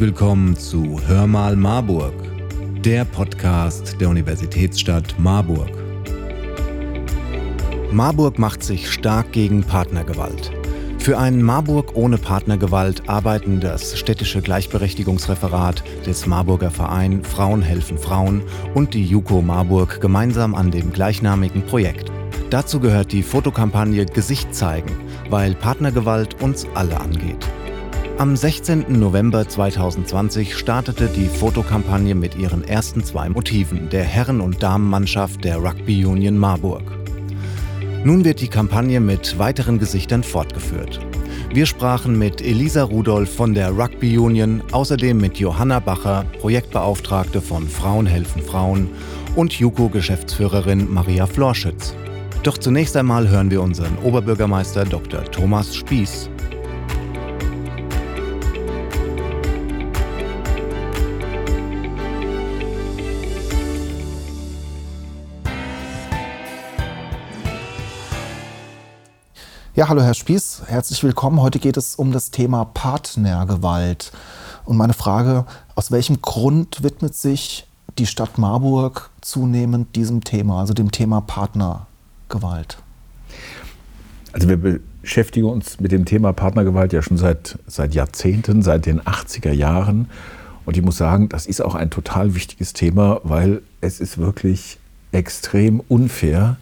Willkommen zu Hör mal Marburg, der Podcast der Universitätsstadt Marburg. Marburg macht sich stark gegen Partnergewalt. Für ein Marburg ohne Partnergewalt arbeiten das städtische Gleichberechtigungsreferat des Marburger Verein Frauen helfen Frauen und die JUKO Marburg gemeinsam an dem gleichnamigen Projekt. Dazu gehört die Fotokampagne Gesicht zeigen, weil Partnergewalt uns alle angeht. Am 16. November 2020 startete die Fotokampagne mit ihren ersten zwei Motiven der Herren- und Damenmannschaft der Rugby Union Marburg. Nun wird die Kampagne mit weiteren Gesichtern fortgeführt. Wir sprachen mit Elisa Rudolph von der Rugby Union, außerdem mit Johanna Bacher, Projektbeauftragte von Frauen helfen Frauen und JUKO-Geschäftsführerin Maria Florschütz. Doch zunächst einmal hören wir unseren Oberbürgermeister Dr. Thomas Spieß. Ja, hallo Herr Spieß, herzlich willkommen. Heute geht es um das Thema Partnergewalt. Und meine Frage, aus welchem Grund widmet sich die Stadt Marburg zunehmend diesem Thema, also dem Thema Partnergewalt? Also wir beschäftigen uns mit dem Thema Partnergewalt ja schon seit, seit Jahrzehnten, seit den 80er Jahren. Und ich muss sagen, das ist auch ein total wichtiges Thema, weil es ist wirklich extrem unfair,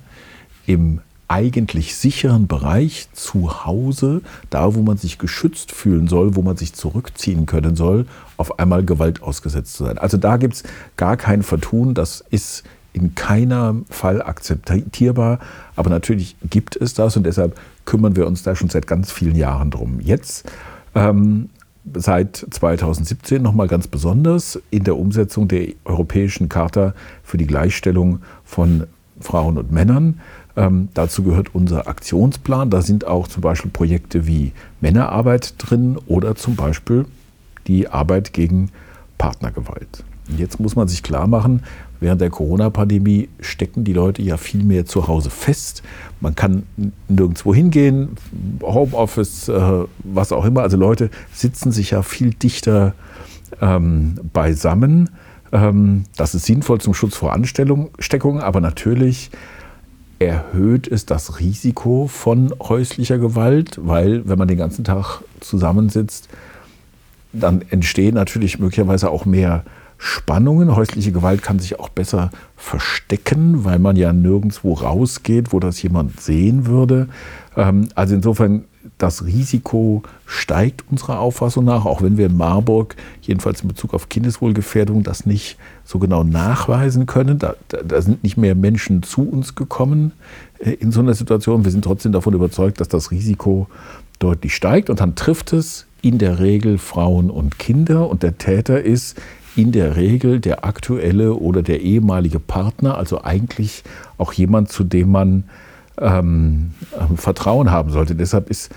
im eigentlich sicheren Bereich zu Hause, da wo man sich geschützt fühlen soll, wo man sich zurückziehen können soll, auf einmal Gewalt ausgesetzt zu sein. Also da gibt es gar kein Vertun, das ist in keinem Fall akzeptierbar, aber natürlich gibt es das und deshalb kümmern wir uns da schon seit ganz vielen Jahren drum. Jetzt ähm, seit 2017 nochmal ganz besonders in der Umsetzung der Europäischen Charta für die Gleichstellung von Frauen und Männern. Ähm, dazu gehört unser Aktionsplan. Da sind auch zum Beispiel Projekte wie Männerarbeit drin oder zum Beispiel die Arbeit gegen Partnergewalt. Und jetzt muss man sich klar machen, während der Corona-Pandemie stecken die Leute ja viel mehr zu Hause fest. Man kann nirgendwo hingehen, Homeoffice, äh, was auch immer. Also Leute sitzen sich ja viel dichter ähm, beisammen. Ähm, das ist sinnvoll zum Schutz vor Ansteckungen, aber natürlich erhöht es das Risiko von häuslicher Gewalt, weil wenn man den ganzen Tag zusammensitzt, dann entstehen natürlich möglicherweise auch mehr Spannungen. Häusliche Gewalt kann sich auch besser verstecken, weil man ja nirgendwo rausgeht, wo das jemand sehen würde. Ähm, also insofern das Risiko steigt unserer Auffassung nach, auch wenn wir in Marburg, jedenfalls in Bezug auf Kindeswohlgefährdung, das nicht so genau nachweisen können. Da, da, sind nicht mehr Menschen zu uns gekommen äh, in so einer Situation. Wir sind trotzdem davon überzeugt, dass das Risiko deutlich steigt und dann trifft es in der Regel Frauen und Kinder und der Täter ist in der Regel der aktuelle oder der ehemalige Partner, also eigentlich auch jemand, zu dem man ähm, ähm, Vertrauen haben sollte. Deshalb ist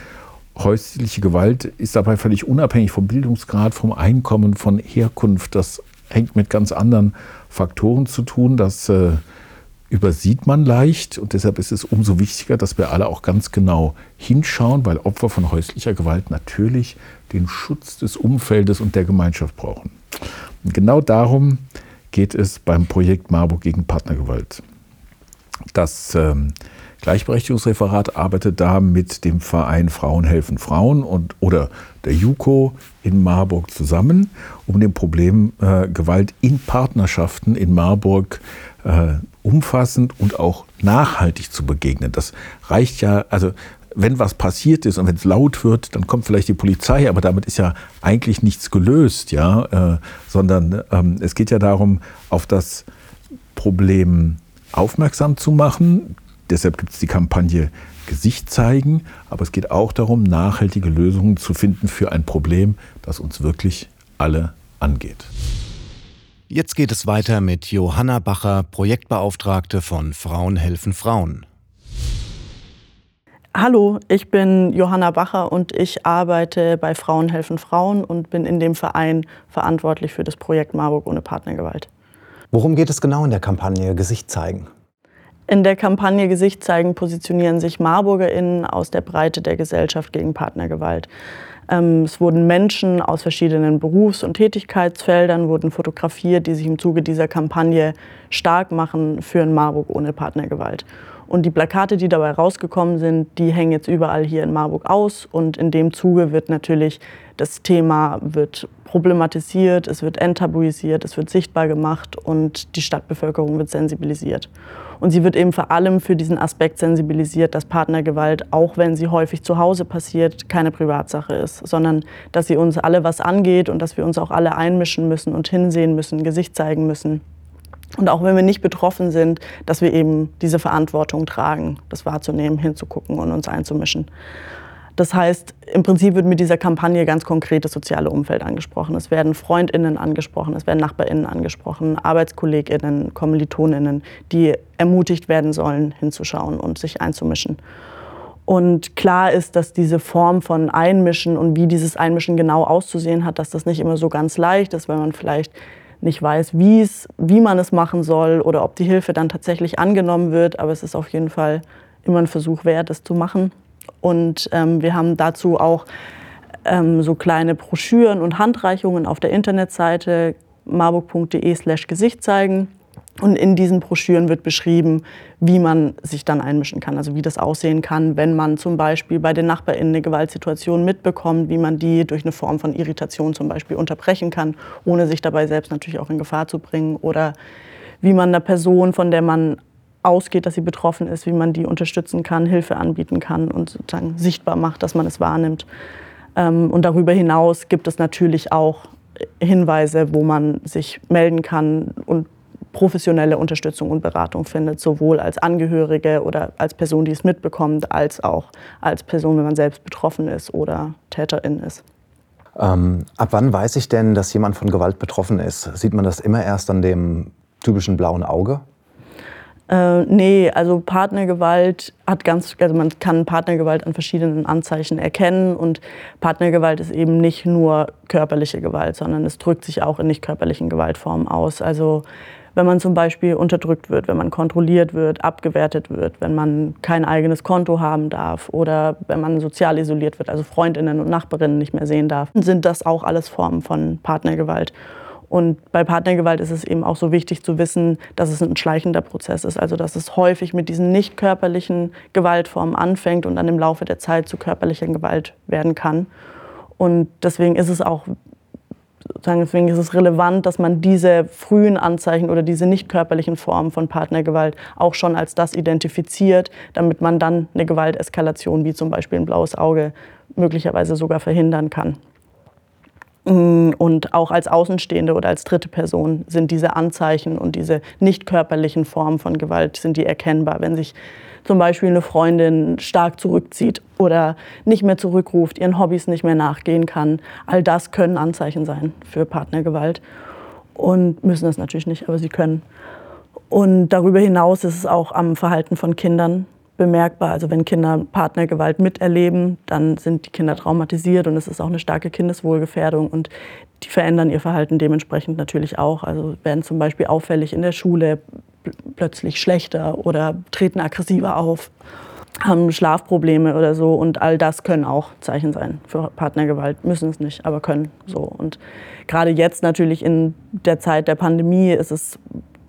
häusliche Gewalt ist dabei völlig unabhängig vom Bildungsgrad, vom Einkommen, von Herkunft. Das hängt mit ganz anderen Faktoren zu tun. Das äh, übersieht man leicht und deshalb ist es umso wichtiger, dass wir alle auch ganz genau hinschauen, weil Opfer von häuslicher Gewalt natürlich den Schutz des Umfeldes und der Gemeinschaft brauchen. Und genau darum geht es beim Projekt Marburg gegen Partnergewalt. Das ähm, Gleichberechtigungsreferat arbeitet da mit dem Verein Frauen helfen Frauen und, oder der JUKO in Marburg zusammen, um dem Problem äh, Gewalt in Partnerschaften in Marburg äh, umfassend und auch nachhaltig zu begegnen. Das reicht ja, also wenn was passiert ist und wenn es laut wird, dann kommt vielleicht die Polizei, aber damit ist ja eigentlich nichts gelöst, ja, äh, sondern ähm, es geht ja darum, auf das Problem aufmerksam zu machen, Deshalb gibt es die Kampagne Gesicht zeigen, aber es geht auch darum, nachhaltige Lösungen zu finden für ein Problem, das uns wirklich alle angeht. Jetzt geht es weiter mit Johanna Bacher, Projektbeauftragte von Frauen helfen Frauen. Hallo, ich bin Johanna Bacher und ich arbeite bei Frauen helfen Frauen und bin in dem Verein verantwortlich für das Projekt Marburg ohne Partnergewalt. Worum geht es genau in der Kampagne Gesicht zeigen? In der Kampagne Gesicht zeigen positionieren sich MarburgerInnen aus der Breite der Gesellschaft gegen Partnergewalt. Ähm, es wurden Menschen aus verschiedenen Berufs- und Tätigkeitsfeldern wurden fotografiert, die sich im Zuge dieser Kampagne stark machen für ein Marburg ohne Partnergewalt. Und die Plakate, die dabei rausgekommen sind, die hängen jetzt überall hier in Marburg aus. Und in dem Zuge wird natürlich das Thema wird problematisiert, es wird enttabuisiert, es wird sichtbar gemacht und die Stadtbevölkerung wird sensibilisiert. Und sie wird eben vor allem für diesen Aspekt sensibilisiert, dass Partnergewalt, auch wenn sie häufig zu Hause passiert, keine Privatsache ist, sondern dass sie uns alle was angeht und dass wir uns auch alle einmischen müssen und hinsehen müssen, Gesicht zeigen müssen. Und auch wenn wir nicht betroffen sind, dass wir eben diese Verantwortung tragen, das wahrzunehmen, hinzugucken und uns einzumischen. Das heißt, im Prinzip wird mit dieser Kampagne ganz konkret das soziale Umfeld angesprochen. Es werden Freundinnen angesprochen, es werden Nachbarinnen angesprochen, Arbeitskolleginnen, Kommilitoninnen, die ermutigt werden sollen, hinzuschauen und sich einzumischen. Und klar ist, dass diese Form von Einmischen und wie dieses Einmischen genau auszusehen hat, dass das nicht immer so ganz leicht ist, weil man vielleicht nicht weiß, wie man es machen soll oder ob die Hilfe dann tatsächlich angenommen wird. Aber es ist auf jeden Fall immer ein Versuch wert, es zu machen. Und ähm, wir haben dazu auch ähm, so kleine Broschüren und Handreichungen auf der Internetseite marburg.de slash Gesicht zeigen. Und in diesen Broschüren wird beschrieben, wie man sich dann einmischen kann, also wie das aussehen kann, wenn man zum Beispiel bei den NachbarInnen eine Gewaltsituation mitbekommt, wie man die durch eine Form von Irritation zum Beispiel unterbrechen kann, ohne sich dabei selbst natürlich auch in Gefahr zu bringen. Oder wie man einer Person, von der man ausgeht, dass sie betroffen ist, wie man die unterstützen kann, Hilfe anbieten kann und sozusagen sichtbar macht, dass man es wahrnimmt. Ähm, und darüber hinaus gibt es natürlich auch Hinweise, wo man sich melden kann und professionelle Unterstützung und Beratung findet, sowohl als Angehörige oder als Person, die es mitbekommt, als auch als Person, wenn man selbst betroffen ist oder Täterin ist. Ähm, ab wann weiß ich denn, dass jemand von Gewalt betroffen ist? Sieht man das immer erst an dem typischen blauen Auge? Äh, nee, also Partnergewalt hat ganz, also man kann Partnergewalt an verschiedenen Anzeichen erkennen und Partnergewalt ist eben nicht nur körperliche Gewalt, sondern es drückt sich auch in nicht körperlichen Gewaltformen aus. Also wenn man zum Beispiel unterdrückt wird, wenn man kontrolliert wird, abgewertet wird, wenn man kein eigenes Konto haben darf oder wenn man sozial isoliert wird, also Freundinnen und Nachbarinnen nicht mehr sehen darf, sind das auch alles Formen von Partnergewalt. Und bei Partnergewalt ist es eben auch so wichtig zu wissen, dass es ein schleichender Prozess ist. Also dass es häufig mit diesen nicht körperlichen Gewaltformen anfängt und dann im Laufe der Zeit zu körperlicher Gewalt werden kann. Und deswegen ist es auch deswegen ist es relevant, dass man diese frühen Anzeichen oder diese nicht körperlichen Formen von Partnergewalt auch schon als das identifiziert, damit man dann eine Gewalteskalation wie zum Beispiel ein blaues Auge möglicherweise sogar verhindern kann. Mm, und auch als Außenstehende oder als dritte Person sind diese Anzeichen und diese nicht körperlichen Formen von Gewalt sind die erkennbar, wenn sich zum Beispiel eine Freundin stark zurückzieht oder nicht mehr zurückruft, ihren Hobbys nicht mehr nachgehen kann. All das können Anzeichen sein für Partnergewalt und müssen es natürlich nicht, aber sie können. Und darüber hinaus ist es auch am Verhalten von Kindern bemerkbar. Also wenn Kinder Partnergewalt miterleben, dann sind die Kinder traumatisiert und es ist auch eine starke Kindeswohlgefährdung und die verändern ihr Verhalten dementsprechend natürlich auch. Also werden zum Beispiel auffällig in der Schule plötzlich schlechter oder treten aggressiver auf, haben Schlafprobleme oder so und all das können auch Zeichen sein für Partnergewalt. Müssen es nicht, aber können so. Und gerade jetzt natürlich in der Zeit der Pandemie ist es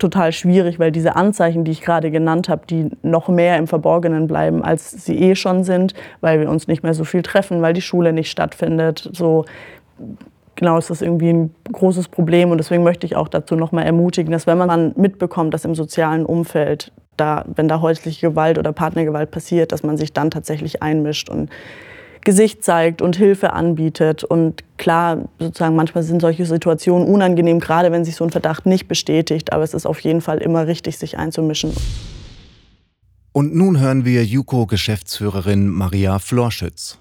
total schwierig, weil diese Anzeichen, die ich gerade genannt habe, die noch mehr im Verborgenen bleiben, als sie eh schon sind, weil wir uns nicht mehr so viel treffen, weil die Schule nicht stattfindet. So genau ist das irgendwie ein großes Problem und deswegen möchte ich auch dazu noch mal ermutigen, dass wenn man mitbekommt, dass im sozialen Umfeld da, wenn da häusliche Gewalt oder Partnergewalt passiert, dass man sich dann tatsächlich einmischt und Gesicht zeigt und Hilfe anbietet. Und klar, sozusagen manchmal sind solche Situationen unangenehm, gerade wenn sich so ein Verdacht nicht bestätigt. Aber es ist auf jeden Fall immer richtig, sich einzumischen. Und nun hören wir JUKO-Geschäftsführerin Maria Florschütz.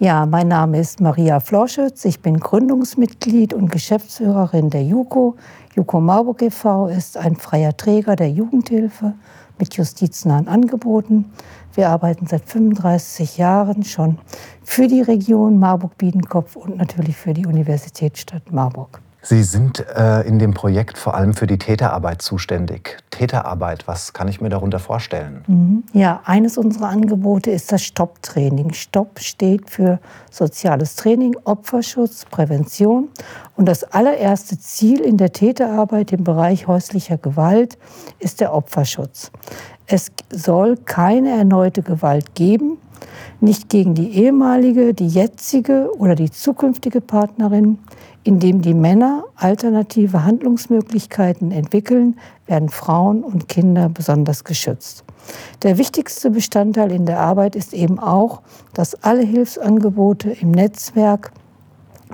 Ja, mein Name ist Maria Florschütz. Ich bin Gründungsmitglied und Geschäftsführerin der JUKO. JUKO Marburg e.V. ist ein freier Träger der Jugendhilfe mit justiznahen Angeboten. Wir arbeiten seit 35 Jahren schon für die Region Marburg-Biedenkopf und natürlich für die Universitätsstadt Marburg. Sie sind äh, in dem Projekt vor allem für die Täterarbeit zuständig. Täterarbeit, was kann ich mir darunter vorstellen? Mhm. Ja, eines unserer Angebote ist das Stopp-Training. Stopp steht für soziales Training, Opferschutz, Prävention. Und das allererste Ziel in der Täterarbeit im Bereich häuslicher Gewalt ist der Opferschutz. Es soll keine erneute Gewalt geben, nicht gegen die ehemalige, die jetzige oder die zukünftige Partnerin. Indem die Männer alternative Handlungsmöglichkeiten entwickeln, werden Frauen und Kinder besonders geschützt. Der wichtigste Bestandteil in der Arbeit ist eben auch, dass alle Hilfsangebote im Netzwerk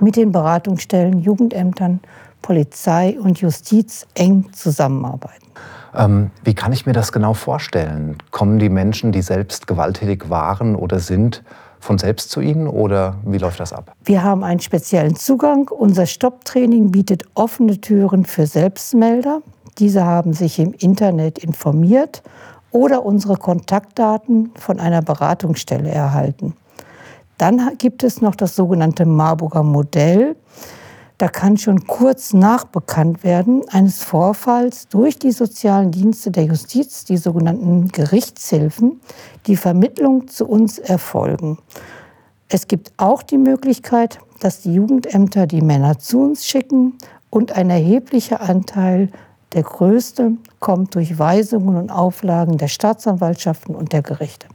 mit den Beratungsstellen, Jugendämtern, Polizei und Justiz eng zusammenarbeiten. Ähm, wie kann ich mir das genau vorstellen? Kommen die Menschen, die selbst gewalttätig waren oder sind, von selbst zu Ihnen oder wie läuft das ab? Wir haben einen speziellen Zugang. Unser Stopptraining bietet offene Türen für Selbstmelder. Diese haben sich im Internet informiert oder unsere Kontaktdaten von einer Beratungsstelle erhalten. Dann gibt es noch das sogenannte Marburger Modell. Da kann schon kurz nach bekannt werden eines Vorfalls durch die sozialen Dienste der Justiz, die sogenannten Gerichtshilfen, die Vermittlung zu uns erfolgen. Es gibt auch die Möglichkeit, dass die Jugendämter die Männer zu uns schicken und ein erheblicher Anteil, der größte, kommt durch Weisungen und Auflagen der Staatsanwaltschaften und der Gerichte.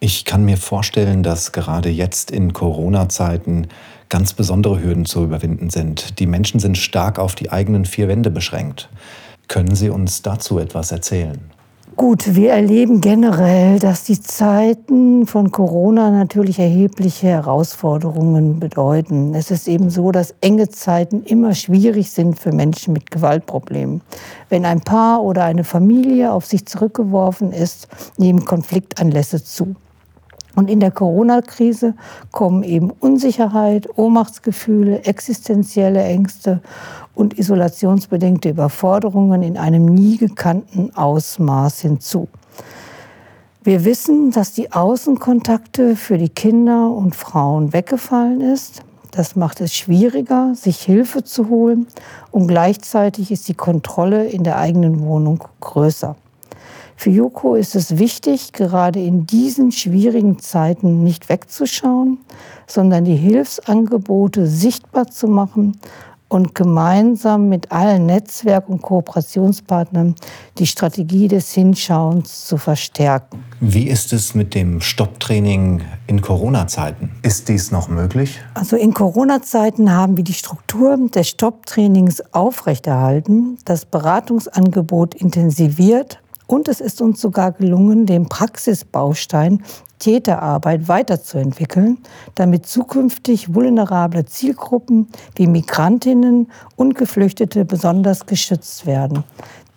Ich kann mir vorstellen, dass gerade jetzt in Corona-Zeiten ganz besondere Hürden zu überwinden sind. Die Menschen sind stark auf die eigenen vier Wände beschränkt. Können Sie uns dazu etwas erzählen? Gut, wir erleben generell, dass die Zeiten von Corona natürlich erhebliche Herausforderungen bedeuten. Es ist eben so, dass enge Zeiten immer schwierig sind für Menschen mit Gewaltproblemen. Wenn ein Paar oder eine Familie auf sich zurückgeworfen ist, nehmen Konfliktanlässe zu. Und in der Corona-Krise kommen eben Unsicherheit, Ohnmachtsgefühle, existenzielle Ängste und isolationsbedingte Überforderungen in einem nie gekannten Ausmaß hinzu. Wir wissen, dass die Außenkontakte für die Kinder und Frauen weggefallen ist. Das macht es schwieriger, sich Hilfe zu holen und gleichzeitig ist die Kontrolle in der eigenen Wohnung größer. Für Joko ist es wichtig, gerade in diesen schwierigen Zeiten nicht wegzuschauen, sondern die Hilfsangebote sichtbar zu machen und gemeinsam mit allen Netzwerk- und Kooperationspartnern die Strategie des Hinschauens zu verstärken. Wie ist es mit dem Stopptraining in Corona-Zeiten? Ist dies noch möglich? Also in Corona-Zeiten haben wir die Struktur des Stopptrainings aufrechterhalten, das Beratungsangebot intensiviert und es ist uns sogar gelungen, den Praxisbaustein Täterarbeit weiterzuentwickeln, damit zukünftig vulnerable Zielgruppen wie Migrantinnen und Geflüchtete besonders geschützt werden.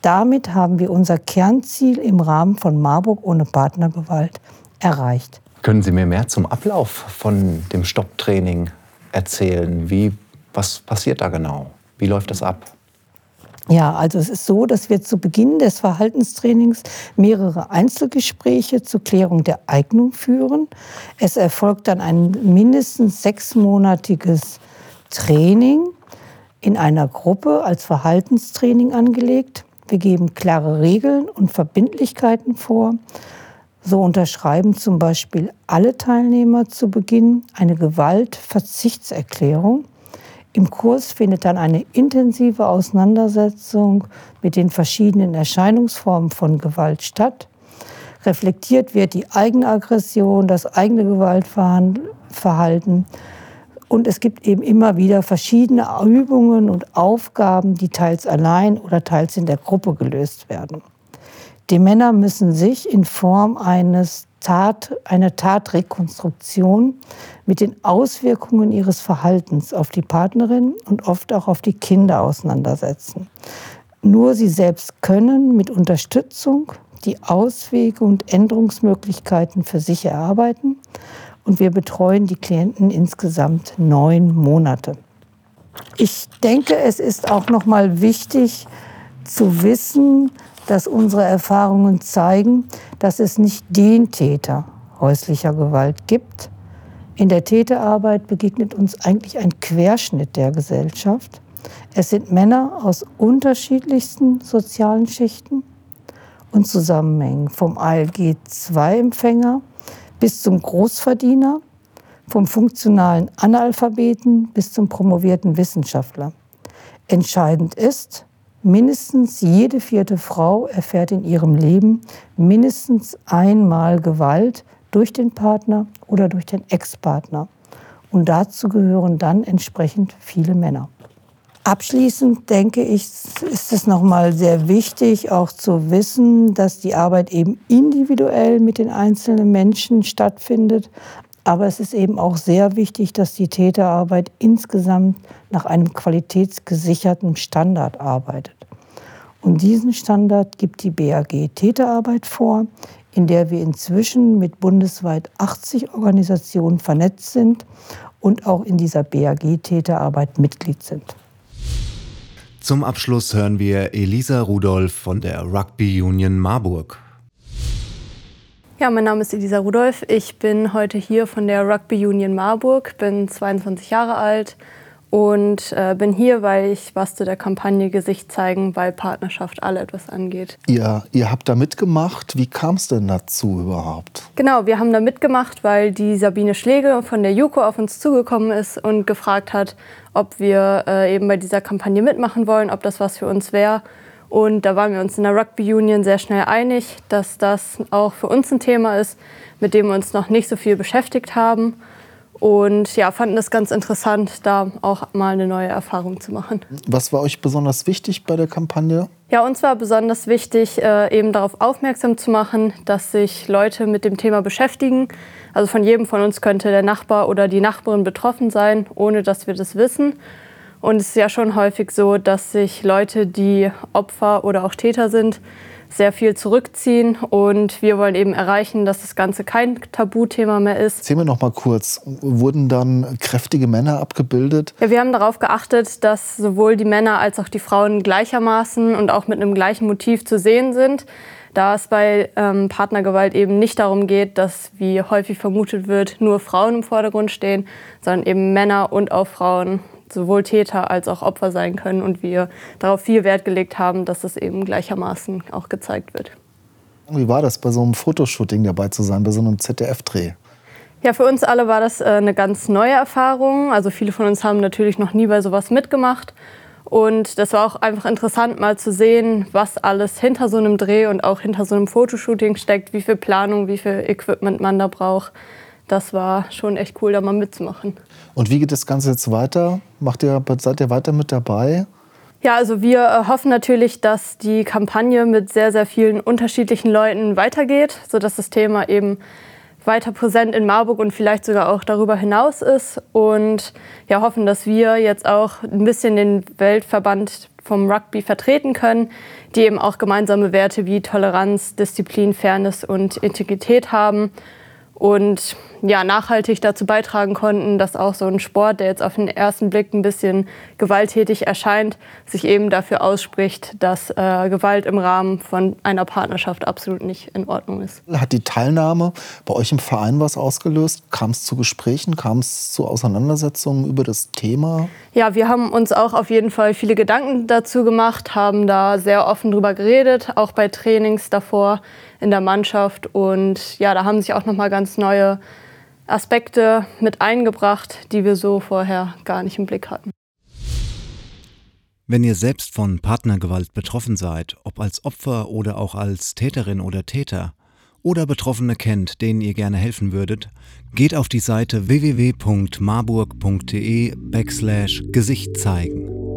Damit haben wir unser Kernziel im Rahmen von Marburg ohne Partnergewalt erreicht. Können Sie mir mehr zum Ablauf von dem Stopptraining erzählen? Wie, was passiert da genau? Wie läuft das ab? Ja, also es ist so, dass wir zu Beginn des Verhaltenstrainings mehrere Einzelgespräche zur Klärung der Eignung führen. Es erfolgt dann ein mindestens sechsmonatiges Training in einer Gruppe als Verhaltenstraining angelegt. Wir geben klare Regeln und Verbindlichkeiten vor. So unterschreiben zum Beispiel alle Teilnehmer zu Beginn eine Gewaltverzichtserklärung. Im Kurs findet dann eine intensive Auseinandersetzung mit den verschiedenen Erscheinungsformen von Gewalt statt. Reflektiert wird die eigene Aggression, das eigene Gewaltverhalten. Und es gibt eben immer wieder verschiedene Übungen und Aufgaben, die teils allein oder teils in der Gruppe gelöst werden. Die Männer müssen sich in Form eines Tat, einer Tatrekonstruktion mit den Auswirkungen ihres Verhaltens auf die Partnerin und oft auch auf die Kinder auseinandersetzen. Nur sie selbst können mit Unterstützung die Auswege und Änderungsmöglichkeiten für sich erarbeiten und wir betreuen die Klienten insgesamt neun Monate. Ich denke, es ist auch noch mal wichtig zu wissen, dass unsere Erfahrungen zeigen, dass es nicht den Täter häuslicher Gewalt gibt. In der Täterarbeit begegnet uns eigentlich ein Querschnitt der Gesellschaft. Es sind Männer aus unterschiedlichsten sozialen Schichten und Zusammenhängen, vom ALG-2-Empfänger bis zum Großverdiener, vom funktionalen Analphabeten bis zum promovierten Wissenschaftler. Entscheidend ist, mindestens jede vierte Frau erfährt in ihrem Leben mindestens einmal Gewalt durch den Partner oder durch den Ex-Partner. Und dazu gehören dann entsprechend viele Männer. Abschließend denke ich, ist es nochmal sehr wichtig, auch zu wissen, dass die Arbeit eben individuell mit den einzelnen Menschen stattfindet. Aber es ist eben auch sehr wichtig, dass die Täterarbeit insgesamt nach einem qualitätsgesicherten Standard arbeitet. Und diesen Standard gibt die BAG Täterarbeit vor, in der wir inzwischen mit bundesweit 80 Organisationen vernetzt sind und auch in dieser BAG Täterarbeit Mitglied sind. Zum Abschluss hören wir Elisa Rudolph von der Rugby Union Marburg. Ja, mein Name ist Elisa Rudolph. Ich bin heute hier von der Rugby Union Marburg, bin 22 Jahre alt und äh, bin hier, weil ich was zu der Kampagne Gesicht zeigen, weil Partnerschaft alle etwas angeht. Ihr, ihr habt da mitgemacht. Wie kam es denn dazu überhaupt? Genau, wir haben da mitgemacht, weil die Sabine Schläge von der JUKO auf uns zugekommen ist und gefragt hat, ob wir äh, eben bei dieser Kampagne mitmachen wollen, ob das was für uns wäre. Und da waren wir uns in der Rugby Union sehr schnell einig, dass das auch für uns ein Thema ist, mit dem wir uns noch nicht so viel beschäftigt haben und ja, fanden es ganz interessant, da auch mal eine neue Erfahrung zu machen. Was war euch besonders wichtig bei der Kampagne? Ja, uns war besonders wichtig, äh, eben darauf aufmerksam zu machen, dass sich Leute mit dem Thema beschäftigen. Also von jedem von uns könnte der Nachbar oder die Nachbarin betroffen sein, ohne dass wir das wissen. Und es ist ja schon häufig so, dass sich Leute, die Opfer oder auch Täter sind, sehr viel zurückziehen. Und wir wollen eben erreichen, dass das Ganze kein Tabuthema mehr ist. Erzähl mir noch mal kurz, wurden dann kräftige Männer abgebildet? Ja, wir haben darauf geachtet, dass sowohl die Männer als auch die Frauen gleichermaßen und auch mit einem gleichen Motiv zu sehen sind. Da es bei ähm, Partnergewalt eben nicht darum geht, dass, wie häufig vermutet wird, nur Frauen im Vordergrund stehen, sondern eben Männer und auch Frauen sowohl Täter als auch Opfer sein können und wir darauf viel Wert gelegt haben, dass es eben gleichermaßen auch gezeigt wird. Wie war das, bei so einem Fotoshooting dabei zu sein, bei so einem ZDF-Dreh? Ja, für uns alle war das äh, eine ganz neue Erfahrung. Also viele von uns haben natürlich noch nie bei sowas mitgemacht. Und das war auch einfach interessant, mal zu sehen, was alles hinter so einem Dreh und auch hinter so einem Fotoshooting steckt, wie viel Planung, wie viel Equipment man da braucht das war schon echt cool, da mal mitzumachen. Und wie geht das Ganze jetzt weiter? Macht ihr, seid ihr weiter mit dabei? Ja, also wir äh, hoffen natürlich, dass die Kampagne mit sehr, sehr vielen unterschiedlichen Leuten weitergeht, sodass das Thema eben weiter präsent in Marburg und vielleicht sogar auch darüber hinaus ist. Und ja, hoffen, dass wir jetzt auch ein bisschen den Weltverband vom Rugby vertreten können, die eben auch gemeinsame Werte wie Toleranz, Disziplin, Fairness und Integrität haben und ja, nachhaltig dazu beitragen konnten, dass auch so ein Sport, der jetzt auf den ersten Blick ein bisschen gewalttätig erscheint, sich eben dafür ausspricht, dass äh, Gewalt im Rahmen von einer Partnerschaft absolut nicht in Ordnung ist. Hat die Teilnahme bei euch im Verein was ausgelöst? Kam es zu Gesprächen? Kam es zu Auseinandersetzungen über das Thema? Ja, wir haben uns auch auf jeden Fall viele Gedanken dazu gemacht, haben da sehr offen drüber geredet, auch bei Trainings davor in der Mannschaft. Und ja, da haben sich auch noch mal ganz neue Aspekte mit eingebracht, die wir so vorher gar nicht im Blick hatten. Wenn ihr selbst von Partnergewalt betroffen seid, ob als Opfer oder auch als Täterin oder Täter, oder Betroffene kennt, denen ihr gerne helfen würdet, geht auf die Seite www.marburg.de backslash Gesicht zeigen.